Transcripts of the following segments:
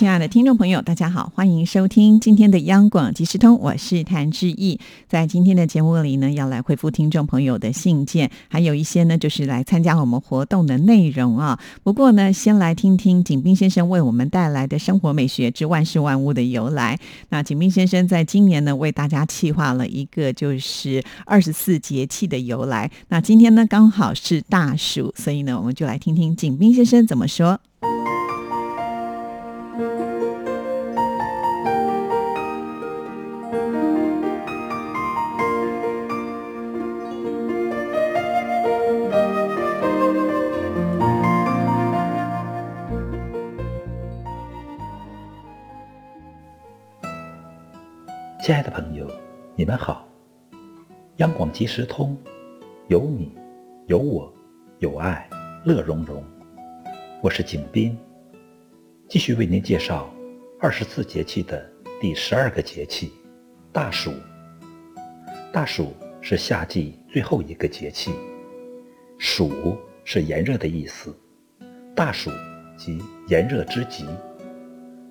亲爱的听众朋友，大家好，欢迎收听今天的央广即时通，我是谭志毅。在今天的节目里呢，要来回复听众朋友的信件，还有一些呢，就是来参加我们活动的内容啊。不过呢，先来听听景斌先生为我们带来的生活美学之万事万物的由来。那景斌先生在今年呢，为大家企划了一个就是二十四节气的由来。那今天呢，刚好是大暑，所以呢，我们就来听听景斌先生怎么说。亲爱的朋友，你们好！央广即时通，有你，有我，有爱，乐融融。我是景斌，继续为您介绍二十四节气的第十二个节气——大暑。大暑是夏季最后一个节气，暑是炎热的意思，大暑即炎热之极。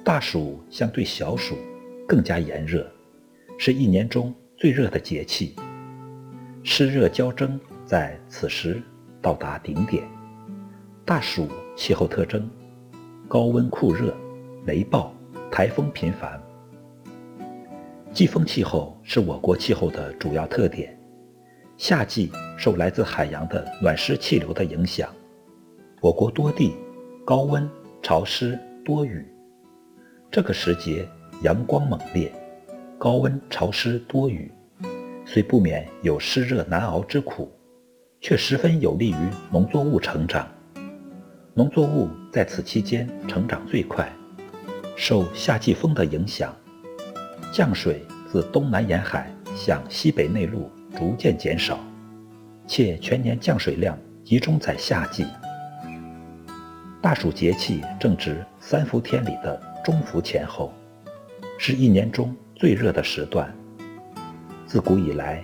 大暑相对小暑更加炎热。是一年中最热的节气，湿热交蒸，在此时到达顶点。大暑气候特征：高温酷热、雷暴、台风频繁。季风气候是我国气候的主要特点。夏季受来自海洋的暖湿气流的影响，我国多地高温、潮湿、多雨。这个时节阳光猛烈。高温潮湿多雨，虽不免有湿热难熬之苦，却十分有利于农作物成长。农作物在此期间成长最快，受夏季风的影响，降水自东南沿海向西北内陆逐渐减少，且全年降水量集中在夏季。大暑节气正值三伏天里的中伏前后，是一年中。最热的时段，自古以来，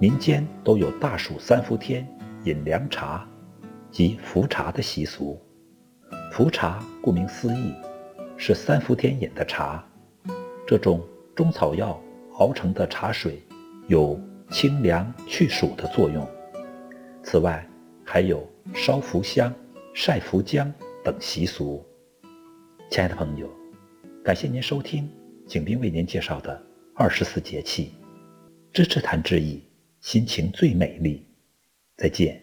民间都有大暑三伏天饮凉茶，及伏茶的习俗。伏茶顾名思义，是三伏天饮的茶。这种中草药熬成的茶水，有清凉去暑的作用。此外，还有烧伏香、晒伏姜等习俗。亲爱的朋友，感谢您收听。景斌为您介绍的二十四节气，支持谈之意，心情最美丽。再见。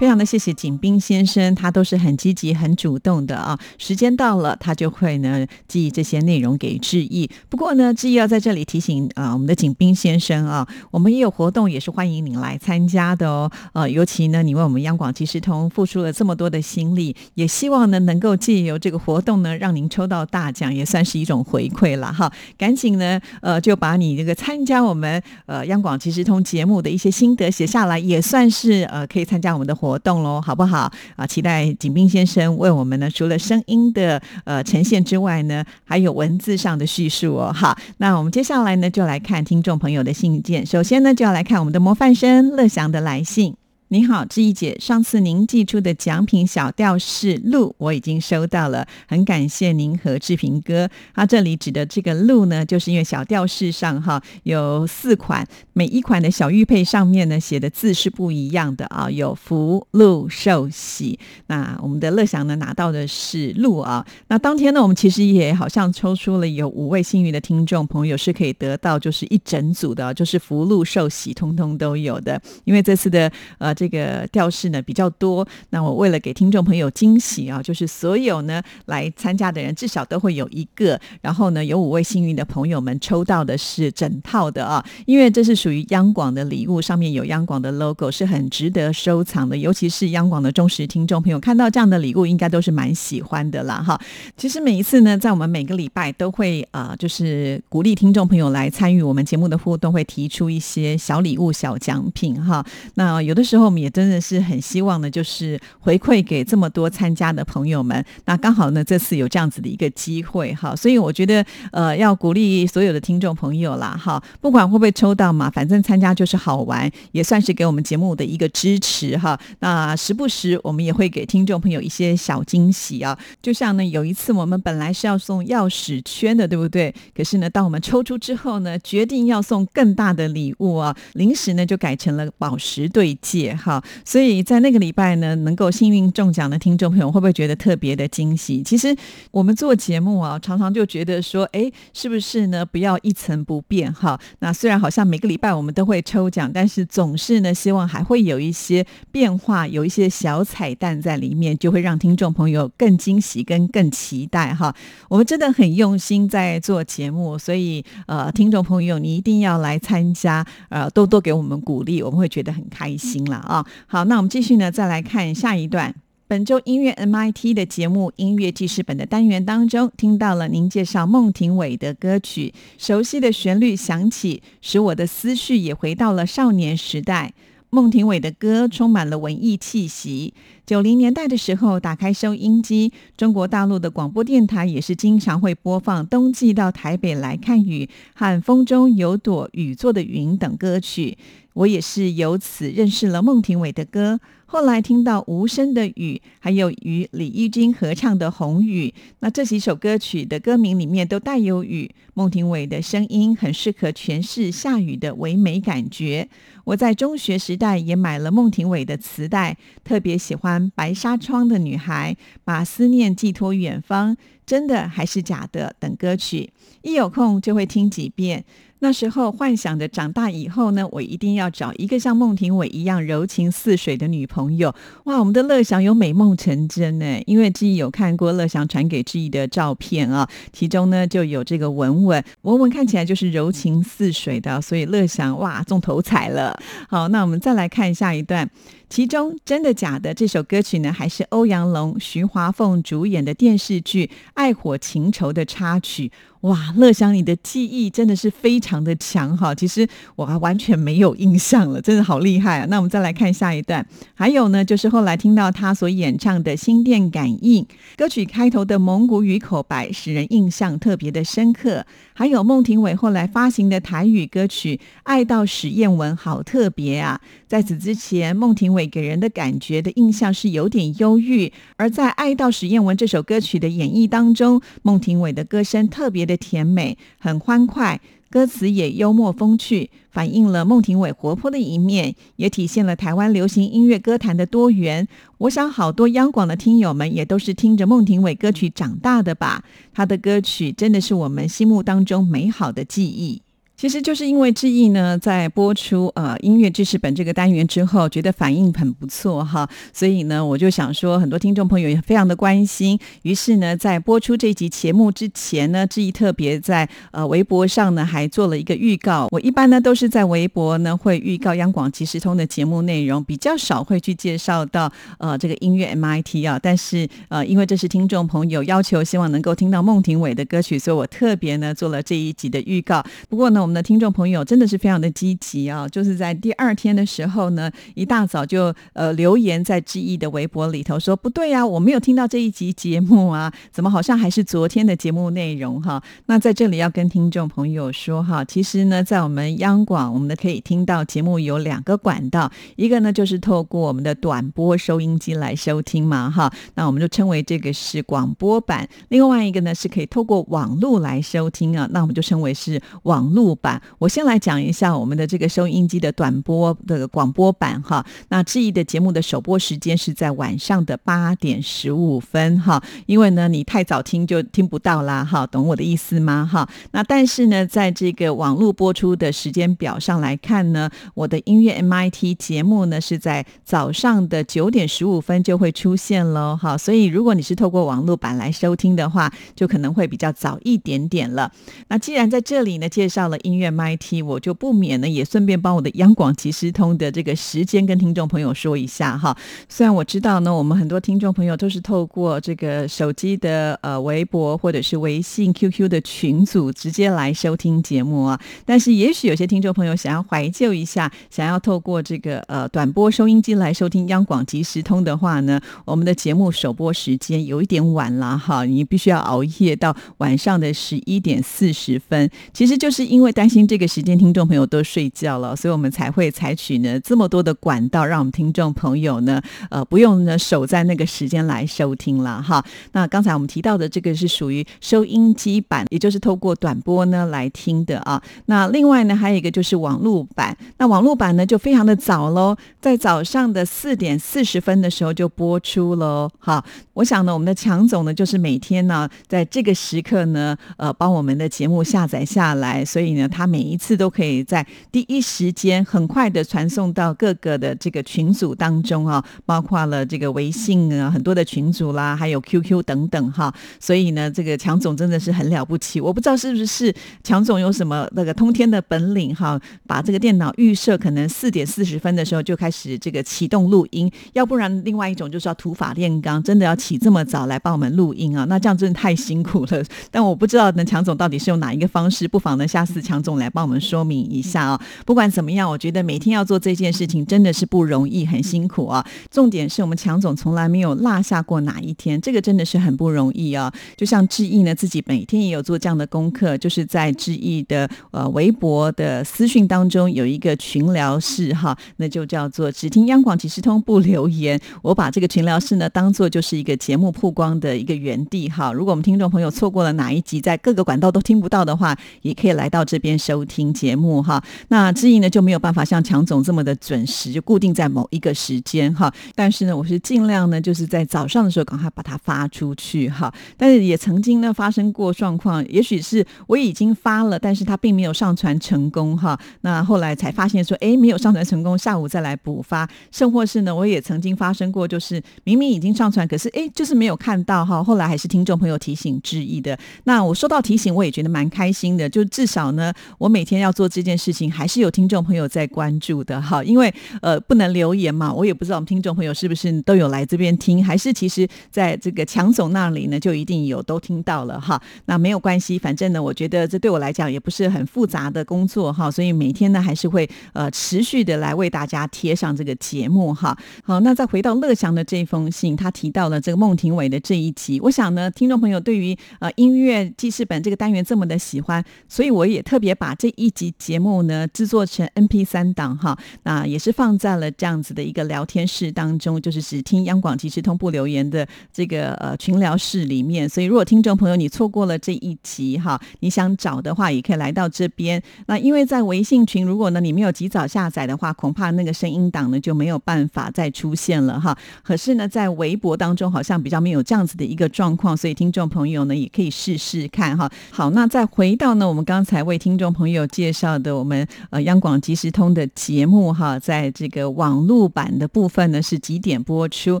常的谢谢景斌先生，他都是很积极、很主动的啊。时间到了，他就会呢寄这些内容给志毅。不过呢，志毅要在这里提醒啊，我们的景斌先生啊，我们也有活动，也是欢迎您来参加的哦。呃，尤其呢，你为我们央广即时通付出了这么多的心力，也希望呢能够借由这个活动呢，让您抽到大奖，也算是一种回馈了哈。赶紧呢，呃，就把你这个参加我们呃央广即时通节目的一些心得写下来，也算是呃可以参加我们的活。活动喽，好不好啊？期待景斌先生为我们呢，除了声音的呃呈现之外呢，还有文字上的叙述哦。好，那我们接下来呢，就来看听众朋友的信件。首先呢，就要来看我们的模范生乐祥的来信。你好，志毅姐，上次您寄出的奖品小吊饰鹿，我已经收到了，很感谢您和志平哥。啊，这里指的这个鹿呢，就是因为小吊饰上哈有四款，每一款的小玉佩上面呢写的字是不一样的啊，有福禄寿喜。那我们的乐祥呢拿到的是鹿啊。那当天呢，我们其实也好像抽出了有五位幸运的听众朋友是可以得到就是一整组的，就是福禄寿喜通通都有的。因为这次的呃。这个调式呢比较多。那我为了给听众朋友惊喜啊，就是所有呢来参加的人至少都会有一个，然后呢有五位幸运的朋友们抽到的是整套的啊，因为这是属于央广的礼物，上面有央广的 logo，是很值得收藏的。尤其是央广的忠实听众朋友，看到这样的礼物，应该都是蛮喜欢的啦哈。其实每一次呢，在我们每个礼拜都会啊，就是鼓励听众朋友来参与我们节目的互动，会提出一些小礼物、小奖品哈。那有的时候我们也真的是很希望呢，就是回馈给这么多参加的朋友们。那刚好呢，这次有这样子的一个机会哈，所以我觉得呃，要鼓励所有的听众朋友啦哈，不管会不会抽到嘛，反正参加就是好玩，也算是给我们节目的一个支持哈。那时不时我们也会给听众朋友一些小惊喜啊，就像呢有一次我们本来是要送钥匙圈的，对不对？可是呢，当我们抽出之后呢，决定要送更大的礼物啊，临时呢就改成了宝石对戒好。所以在那个礼拜呢，能够幸运中奖的听众朋友会不会觉得特别的惊喜？其实我们做节目啊，常常就觉得说，哎，是不是呢？不要一成不变哈。那虽然好像每个礼拜我们都会抽奖，但是总是呢，希望还会有一些变化，有一些小彩蛋在里面，就会让听众朋友更惊喜跟更期待哈。我们真的很用心在做节目，所以呃，听众朋友你一定要来参加，呃，多多给我们鼓励，我们会觉得很开心啦啊。好，那我们继续呢，再来看下一段。本周音乐 MIT 的节目音乐记事本的单元当中，听到了您介绍孟庭苇的歌曲，熟悉的旋律响起，使我的思绪也回到了少年时代。孟庭苇的歌充满了文艺气息。九零年代的时候，打开收音机，中国大陆的广播电台也是经常会播放《冬季到台北来看雨》和《风中有朵雨做的云》等歌曲。我也是由此认识了孟庭苇的歌。后来听到《无声的雨》，还有与李翊君合唱的《红雨》，那这几首歌曲的歌名里面都带有雨。孟庭苇的声音很适合诠释下雨的唯美感觉。我在中学时代也买了孟庭苇的磁带，特别喜欢《白纱窗的女孩》、《把思念寄托远方》、《真的还是假的》等歌曲，一有空就会听几遍。那时候幻想着长大以后呢，我一定要找一个像孟庭苇一样柔情似水的女朋友。哇，我们的乐祥有美梦成真呢，因为志毅有看过乐祥传给志毅的照片啊，其中呢就有这个文文，文文看起来就是柔情似水的，所以乐祥哇中头彩了。好，那我们再来看下一段。其中真的假的这首歌曲呢，还是欧阳龙、徐华凤主演的电视剧《爱火情仇》的插曲。哇，乐祥，你的记忆真的是非常的强哈！其实我还完全没有印象了，真的好厉害啊！那我们再来看下一段，还有呢，就是后来听到他所演唱的《心电感应》歌曲开头的蒙古语口白，使人印象特别的深刻。还有孟庭苇后来发行的台语歌曲《爱到史艳文》，好特别啊！在此之前，孟庭苇给人的感觉的印象是有点忧郁，而在《爱到史艳文》这首歌曲的演绎当中，孟庭苇的歌声特别的甜美，很欢快，歌词也幽默风趣，反映了孟庭苇活泼的一面，也体现了台湾流行音乐歌坛的多元。我想，好多央广的听友们也都是听着孟庭苇歌曲长大的吧？她的歌曲真的是我们心目当中美好的记忆。其实就是因为志毅呢，在播出呃音乐知识本这个单元之后，觉得反应很不错哈，所以呢，我就想说，很多听众朋友也非常的关心。于是呢，在播出这集节目之前呢，志毅特别在呃微博上呢，还做了一个预告。我一般呢都是在微博呢会预告央广即时通的节目内容，比较少会去介绍到呃这个音乐 MIT 啊。但是呃，因为这是听众朋友要求，希望能够听到孟庭苇的歌曲，所以我特别呢做了这一集的预告。不过呢，我们的听众朋友真的是非常的积极啊！就是在第二天的时候呢，一大早就呃留言在志毅的微博里头说：“不对呀，我没有听到这一集节目啊，怎么好像还是昨天的节目内容哈？”那在这里要跟听众朋友说哈，其实呢，在我们央广，我们的可以听到节目有两个管道，一个呢就是透过我们的短波收音机来收听嘛哈，那我们就称为这个是广播版；另外一个呢是可以透过网络来收听啊，那我们就称为是网络。版。我先来讲一下我们的这个收音机的短波的广播版哈。那志毅的节目的首播时间是在晚上的八点十五分哈，因为呢你太早听就听不到啦哈，懂我的意思吗哈？那但是呢，在这个网络播出的时间表上来看呢，我的音乐 MIT 节目呢是在早上的九点十五分就会出现喽哈，所以如果你是透过网络版来收听的话，就可能会比较早一点点了。那既然在这里呢介绍了音乐 MIT，我就不免呢也顺便帮我的央广即时通的这个时间跟听众朋友说一下哈。虽然我知道呢，我们很多听众朋友都是透过这个手机的呃微博或者是微信 QQ 的群组直接来收听节目啊，但是也许有些听众朋友想要怀旧一下，想要透过这个呃短波收音机来收听央广即时通的话呢，我们的节目首播时间有一点晚了哈，你必须要熬夜到晚上的十一点四十分。其实就是因为担心这个时间听众朋友都睡觉了，所以我们才会采取呢这么多的管道，让我们听众朋友呢呃不用呢守在那个时间来收听了哈。那刚才我们提到的这个是属于收音机版，也就是透过短波呢来听的啊。那另外呢还有一个就是网络版，那网络版呢就非常的早喽，在早上的四点四十分的时候就播出喽。好，我想呢我们的强总呢就是每天呢在这个时刻呢呃帮我们的节目下载下来，所以呢他每一次都可以在第一时间很快的传送到各个的这个群组当中啊，包括了这个微信啊很多的群组啦，还有 QQ 等等哈。所以呢这个强总真的是很了不起，我不知道是不是强总有什么那个通天的本领哈，把这个电脑预设可能四点四十分的时候就开始这个启动录音，要不然另外一种就是要土法炼钢，真的要起这么早来帮我们录音啊，那这样真的太辛苦了。但我不知道呢，强总到底是用哪一个方式，不妨呢下次强强总来帮我们说明一下啊。不管怎么样，我觉得每天要做这件事情真的是不容易，很辛苦啊。重点是我们强总从来没有落下过哪一天，这个真的是很不容易啊。就像志毅呢，自己每天也有做这样的功课，就是在志毅的呃微博的私讯当中有一个群聊室哈，那就叫做只听央广即时通不留言。我把这个群聊室呢当做就是一个节目曝光的一个原地哈。如果我们听众朋友错过了哪一集，在各个管道都听不到的话，也可以来到这边收听节目哈。那志毅呢就没有办法像强总这么的准时，就固定在某一个时间哈。但是呢，我是尽量呢就是在早上的时候赶快把它发出去哈。但是也曾经呢发生过状况，也许是我已经发了，但是他并没有上传成功哈。那后来才发现说，哎，没有上传成功，下午再来补发。甚或是呢，我也曾经发生过，就是明明已经上传，可是哎，就是没有看到哈。后来还是听众朋友提醒致意的。那我收到提醒，我也觉得蛮开心的。就至少呢，我每天要做这件事情，还是有听众朋友在关注的哈。因为呃，不能留言嘛，我也不知道我们听众朋友是不是都有来这边听，还是其实在这个强总那里呢，就一定有都听到了哈。那没有关系，反正呢，我觉得这对我来讲也不是很复杂的工作哈，所以每天呢还是会呃持续的来为大家贴上这个节目哈。好，那再回到乐祥的这封信，他提到了这个孟庭苇的这一集，我想呢，听众朋友对于呃音乐记事本这个单元这么的喜欢，所以我也特别也把这一集节目呢制作成 M P 三档哈，那也是放在了这样子的一个聊天室当中，就是只听央广即时通不留言的这个呃群聊室里面，所以如果听众朋友你错过了这一集哈，你想找的话也可以来到这边。那因为在微信群，如果呢你没有及早下载的话，恐怕那个声音档呢就没有办法再出现了哈。可是呢，在微博当中好像比较没有这样子的一个状况，所以听众朋友呢也可以试试看哈。好，那再回到呢我们刚才为听听众朋友介绍的我们呃央广即时通的节目哈，在这个网络版的部分呢是几点播出？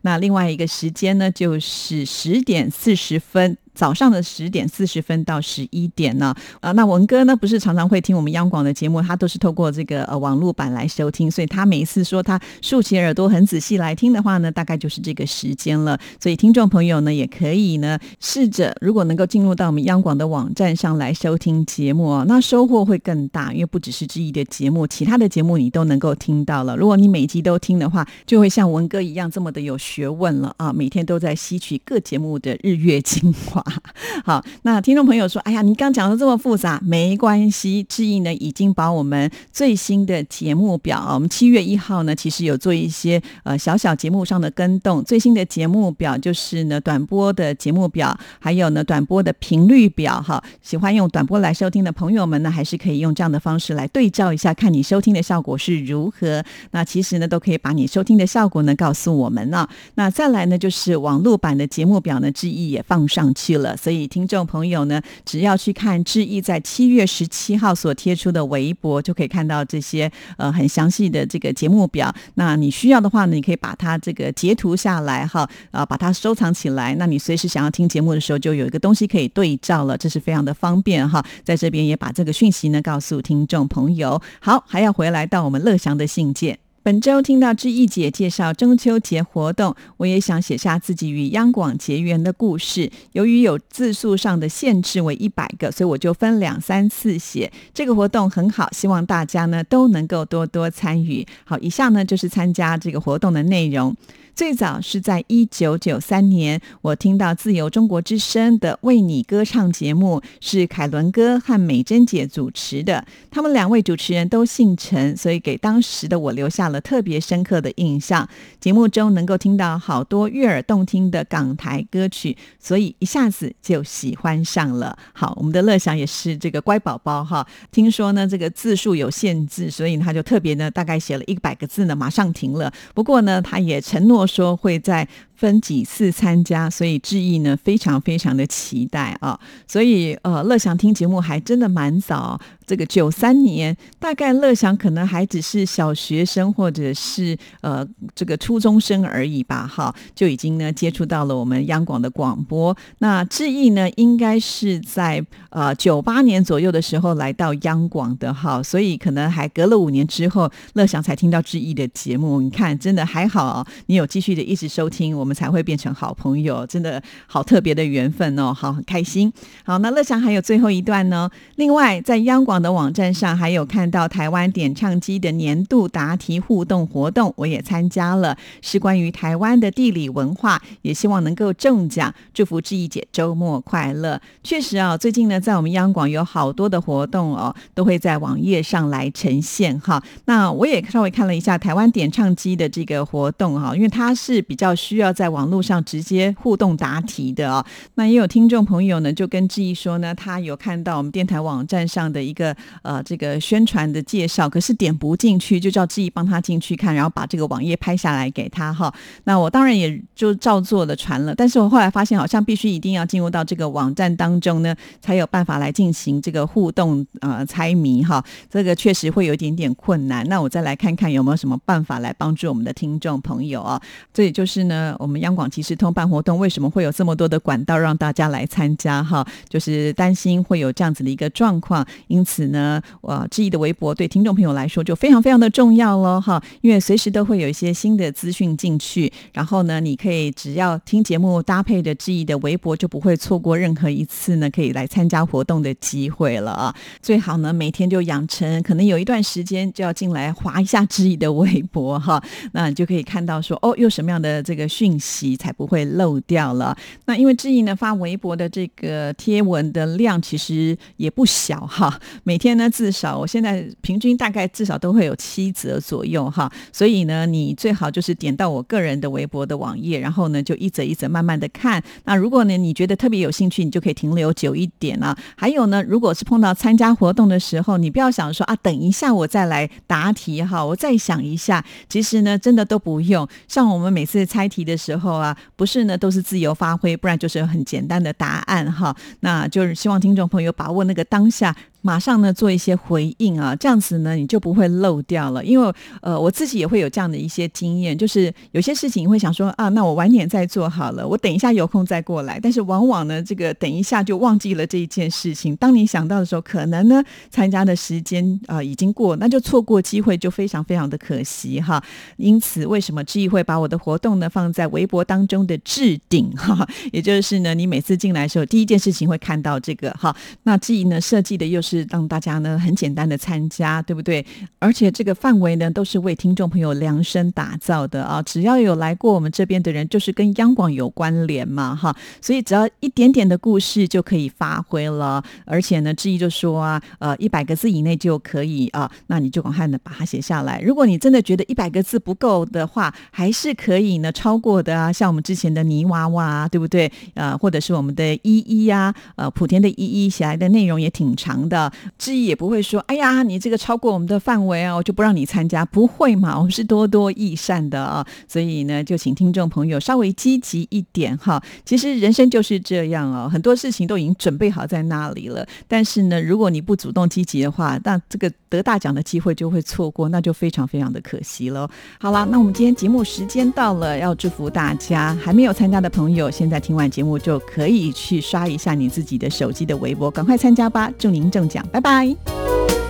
那另外一个时间呢就是十点四十分。早上的十点四十分到十一点呢，啊，那文哥呢不是常常会听我们央广的节目，他都是透过这个呃网络版来收听，所以他每一次说他竖起耳朵很仔细来听的话呢，大概就是这个时间了。所以听众朋友呢也可以呢试着，如果能够进入到我们央广的网站上来收听节目哦，那收获会更大，因为不只是之一的节目，其他的节目你都能够听到了。如果你每集都听的话，就会像文哥一样这么的有学问了啊，每天都在吸取各节目的日月精华。好，那听众朋友说，哎呀，你刚讲的这么复杂，没关系，志毅呢已经把我们最新的节目表，我们七月一号呢，其实有做一些呃小小节目上的跟动，最新的节目表就是呢短波的节目表，还有呢短波的频率表，哈，喜欢用短波来收听的朋友们呢，还是可以用这样的方式来对照一下，看你收听的效果是如何。那其实呢，都可以把你收听的效果呢告诉我们呢。那再来呢，就是网络版的节目表呢，志毅也放上去了，所以听众朋友呢，只要去看志毅在七月十七号所贴出的微博，就可以看到这些呃很详细的这个节目表。那你需要的话呢，你可以把它这个截图下来哈，啊，把它收藏起来。那你随时想要听节目的时候，就有一个东西可以对照了，这是非常的方便哈。在这边也把这个讯息呢告诉听众朋友。好，还要回来到我们乐祥的信件。本周听到志毅姐介绍中秋节活动，我也想写下自己与央广结缘的故事。由于有字数上的限制为一百个，所以我就分两三次写。这个活动很好，希望大家呢都能够多多参与。好，以下呢就是参加这个活动的内容。最早是在一九九三年，我听到自由中国之声的《为你歌唱》节目，是凯伦哥和美珍姐主持的。他们两位主持人都姓陈，所以给当时的我留下了特别深刻的印象。节目中能够听到好多悦耳动听的港台歌曲，所以一下子就喜欢上了。好，我们的乐享也是这个乖宝宝哈。听说呢，这个字数有限制，所以他就特别呢，大概写了一百个字呢，马上停了。不过呢，他也承诺。说会再。分几次参加，所以志毅呢非常非常的期待啊！所以呃，乐祥听节目还真的蛮早，这个九三年，大概乐祥可能还只是小学生或者是呃这个初中生而已吧，哈，就已经呢接触到了我们央广的广播。那志毅呢，应该是在呃九八年左右的时候来到央广的，哈，所以可能还隔了五年之后，乐祥才听到志毅的节目。你看，真的还好，你有继续的一直收听我。们才会变成好朋友，真的好特别的缘分哦！好，很开心。好，那乐祥还有最后一段呢。另外，在央广的网站上还有看到台湾点唱机的年度答题互动活动，我也参加了，是关于台湾的地理文化，也希望能够中奖。祝福志毅姐周末快乐。确实啊，最近呢，在我们央广有好多的活动哦，都会在网页上来呈现哈。那我也稍微看了一下台湾点唱机的这个活动哈，因为它是比较需要。在网络上直接互动答题的哦，那也有听众朋友呢，就跟志毅说呢，他有看到我们电台网站上的一个呃这个宣传的介绍，可是点不进去，就叫志毅帮他进去看，然后把这个网页拍下来给他哈。那我当然也就照做的传了，但是我后来发现好像必须一定要进入到这个网站当中呢，才有办法来进行这个互动呃猜谜哈。这个确实会有一点点困难。那我再来看看有没有什么办法来帮助我们的听众朋友啊。这也就是呢。我们央广即时通办活动，为什么会有这么多的管道让大家来参加？哈，就是担心会有这样子的一个状况，因此呢，我志毅的微博对听众朋友来说就非常非常的重要喽，哈，因为随时都会有一些新的资讯进去，然后呢，你可以只要听节目搭配的志毅的微博，就不会错过任何一次呢可以来参加活动的机会了啊！最好呢每天就养成，可能有一段时间就要进来划一下志毅的微博哈，那你就可以看到说哦，有什么样的这个讯。息才不会漏掉了。那因为志毅呢发微博的这个贴文的量其实也不小哈，每天呢至少我现在平均大概至少都会有七折左右哈。所以呢，你最好就是点到我个人的微博的网页，然后呢就一折一折慢慢的看。那如果呢你觉得特别有兴趣，你就可以停留久一点啊。还有呢，如果是碰到参加活动的时候，你不要想说啊，等一下我再来答题哈，我再想一下。其实呢，真的都不用。像我们每次猜题的。时候啊，不是呢，都是自由发挥，不然就是很简单的答案哈。那就是希望听众朋友把握那个当下。马上呢做一些回应啊，这样子呢你就不会漏掉了。因为呃我自己也会有这样的一些经验，就是有些事情会想说啊，那我晚点再做好了，我等一下有空再过来。但是往往呢，这个等一下就忘记了这一件事情。当你想到的时候，可能呢参加的时间啊已经过，那就错过机会，就非常非常的可惜哈。因此，为什么志毅会把我的活动呢放在微博当中的置顶哈？也就是呢，你每次进来的时候，第一件事情会看到这个哈。那志毅呢设计的又是。是让大家呢很简单的参加，对不对？而且这个范围呢都是为听众朋友量身打造的啊，只要有来过我们这边的人，就是跟央广有关联嘛，哈，所以只要一点点的故事就可以发挥了。而且呢，志毅就说啊，呃，一百个字以内就可以啊，那你就赶快的把它写下来。如果你真的觉得一百个字不够的话，还是可以呢超过的啊，像我们之前的泥娃娃，对不对？呃，或者是我们的依依呀，呃，莆田的依依写来的内容也挺长的，质疑也不会说，哎呀，你这个超过我们的范围啊，我就不让你参加，不会嘛，我们是多多益善的啊，所以呢，就请听众朋友稍微积极一点哈。其实人生就是这样哦，很多事情都已经准备好在那里了，但是呢，如果你不主动积极的话，那这个得大奖的机会就会错过，那就非常非常的可惜了。好了，那我们今天节目时间到了，要祝福大家还没有参加的朋友，现在听完节目就可以去刷一下你自己的手机的微博，赶快参加吧！祝您中讲拜拜。